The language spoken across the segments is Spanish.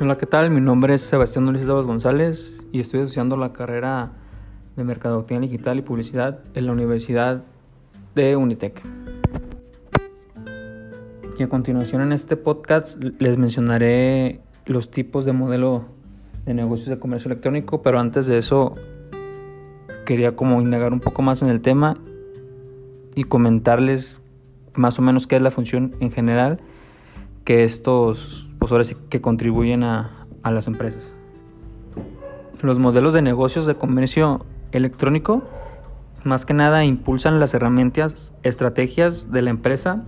Hola, ¿qué tal? Mi nombre es Sebastián Ulises González y estoy estudiando la carrera de Mercadotecnia Digital y Publicidad en la Universidad de Unitec. Y a continuación en este podcast les mencionaré los tipos de modelo de negocios de comercio electrónico, pero antes de eso quería como indagar un poco más en el tema y comentarles más o menos qué es la función en general que estos pues que contribuyen a, a las empresas. Los modelos de negocios de comercio electrónico más que nada impulsan las herramientas, estrategias de la empresa,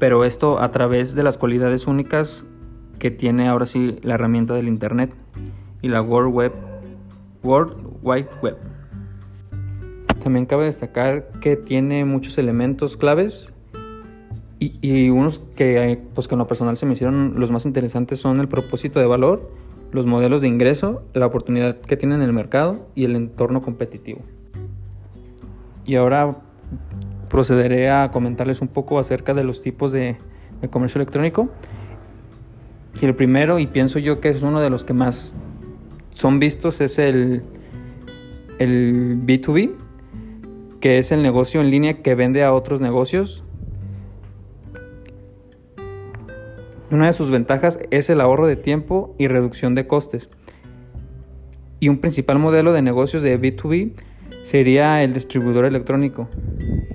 pero esto a través de las cualidades únicas que tiene ahora sí la herramienta del Internet y la World, Web, World Wide Web. También cabe destacar que tiene muchos elementos claves y, unos que, pues, que en lo personal se me hicieron los más interesantes son el propósito de valor, los modelos de ingreso, la oportunidad que tiene en el mercado y el entorno competitivo. Y ahora procederé a comentarles un poco acerca de los tipos de, de comercio electrónico. Y el primero, y pienso yo que es uno de los que más son vistos, es el, el B2B, que es el negocio en línea que vende a otros negocios Una de sus ventajas es el ahorro de tiempo y reducción de costes. Y un principal modelo de negocios de B2B sería el distribuidor electrónico.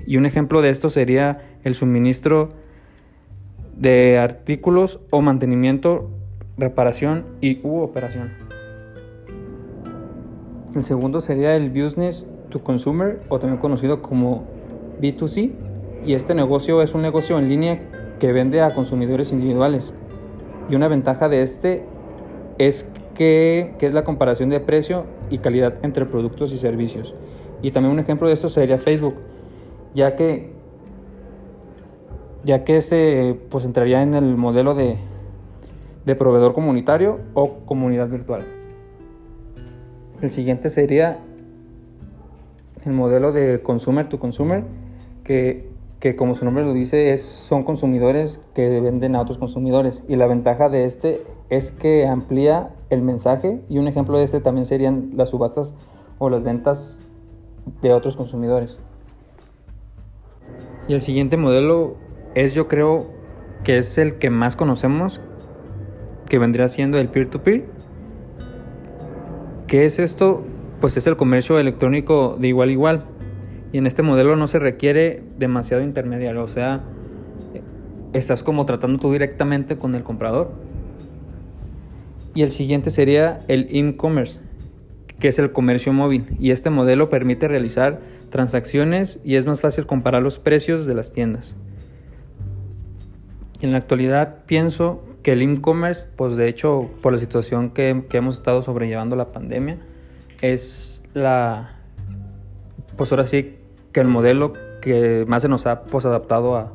Y un ejemplo de esto sería el suministro de artículos o mantenimiento, reparación y u operación. El segundo sería el business to consumer o también conocido como B2C. Y este negocio es un negocio en línea que vende a consumidores individuales. Y una ventaja de este es que, es la comparación de precio y calidad entre productos y servicios. Y también un ejemplo de esto sería Facebook, ya que ya que este pues entraría en el modelo de, de proveedor comunitario o comunidad virtual. El siguiente sería el modelo de consumer to consumer, que que como su nombre lo dice, es, son consumidores que venden a otros consumidores. Y la ventaja de este es que amplía el mensaje y un ejemplo de este también serían las subastas o las ventas de otros consumidores. Y el siguiente modelo es yo creo que es el que más conocemos, que vendría siendo el peer-to-peer. -peer. qué es esto? Pues es el comercio electrónico de igual a igual y en este modelo no se requiere demasiado intermediario, o sea, estás como tratando tú directamente con el comprador. Y el siguiente sería el e-commerce, que es el comercio móvil. Y este modelo permite realizar transacciones y es más fácil comparar los precios de las tiendas. En la actualidad pienso que el e-commerce, pues de hecho por la situación que, que hemos estado sobrellevando la pandemia, es la, pues ahora sí que el modelo que más se nos ha pues, adaptado a,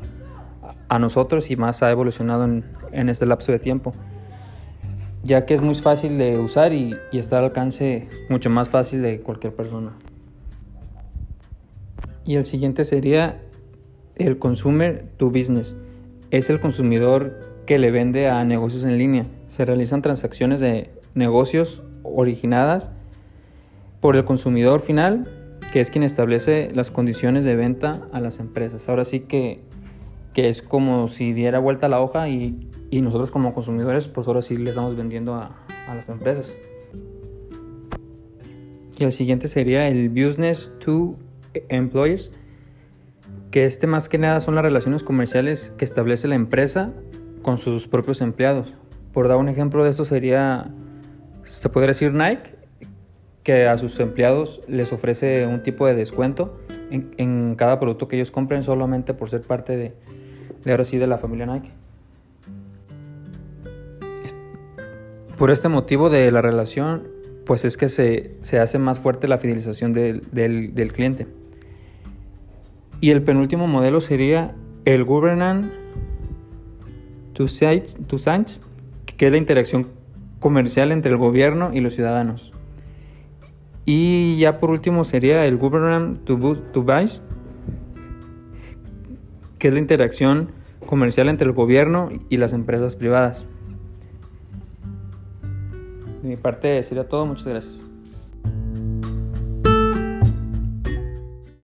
a, nosotros y más ha evolucionado en, en, este lapso de tiempo, ya que es muy fácil de usar y, y está al alcance mucho más fácil de cualquier persona. Y el siguiente sería el consumer to business. Es el consumidor que le vende a negocios en línea. Se realizan transacciones de negocios originadas por el consumidor final que es quien establece las condiciones de venta a las empresas. Ahora sí que, que es como si diera vuelta la hoja y, y, nosotros como consumidores, pues ahora sí le estamos vendiendo a, a las empresas. Y el siguiente sería el Business to Employers, que este más que nada son las relaciones comerciales que establece la empresa con sus propios empleados. Por dar un ejemplo de esto sería, se podría decir Nike, que a sus empleados les ofrece un tipo de descuento en, cada producto que ellos compren solamente por ser parte de, ahora sí de la familia Nike. Por este motivo de la relación, pues es que se, se hace más fuerte la fidelización del, del, del, cliente. Y el penúltimo modelo sería el Governance to Science, que es la interacción comercial entre el gobierno y los ciudadanos. Y ya por último sería el Government to Buy, que es la interacción comercial entre el gobierno y las empresas privadas. De mi parte sería todo, muchas gracias.